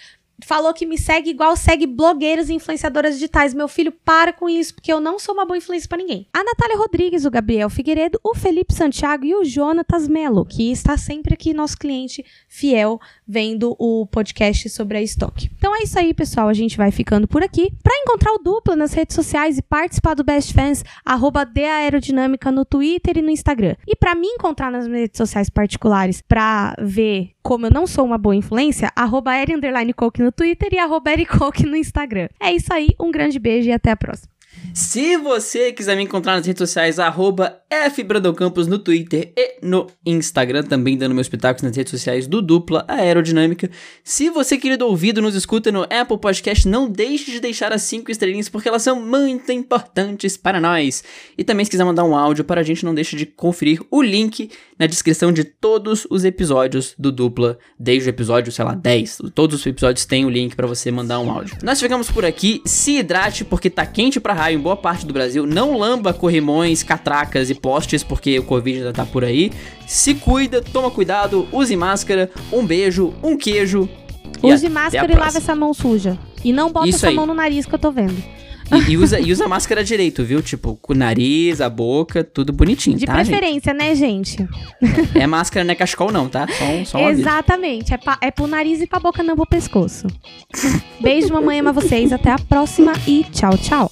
falou que me segue igual segue blogueiras e influenciadoras digitais. Meu filho, para com isso, porque eu não sou uma boa influência para ninguém. A Natália Rodrigues, o Gabriel Figueiredo, o Felipe Santiago e o Jonatas Melo, que está sempre aqui, nosso cliente fiel, vendo o podcast sobre a estoque. Então é isso aí, pessoal. A gente vai ficando por aqui. Para encontrar o Dupla nas redes sociais e participar do Best Fans, arroba Aerodinâmica no Twitter e no Instagram. E para me encontrar nas redes sociais particulares, para ver como eu não sou uma boa influência, arroba no Twitter e arroba no Instagram. É isso aí, um grande beijo e até a próxima. Se você quiser me encontrar nas redes sociais, arroba no Twitter e no Instagram, também dando meus pitacos nas redes sociais do Dupla Aerodinâmica. Se você, querido ouvido, nos escuta no Apple Podcast, não deixe de deixar as 5 estrelinhas, porque elas são muito importantes para nós. E também, se quiser mandar um áudio para a gente, não deixe de conferir o link na descrição de todos os episódios do Dupla, desde o episódio, sei lá, 10. Todos os episódios têm o link para você mandar um áudio. Nós ficamos por aqui. Se hidrate, porque tá quente pra raio em boa parte do Brasil. Não lamba corrimões, catracas e postes, porque o Covid ainda tá por aí. Se cuida, toma cuidado, use máscara. Um beijo, um queijo. Use máscara e lave essa mão suja. E não bota essa mão no nariz que eu tô vendo. E, e, usa, e usa máscara direito, viu? Tipo, com o nariz, a boca, tudo bonitinho, De tá, preferência, gente? né, gente? É máscara, não é cachecol não, tá? Só, só um Exatamente. É, pra, é pro nariz e pra boca, não pro pescoço. Beijo, mamãe, ama vocês. Até a próxima e tchau, tchau.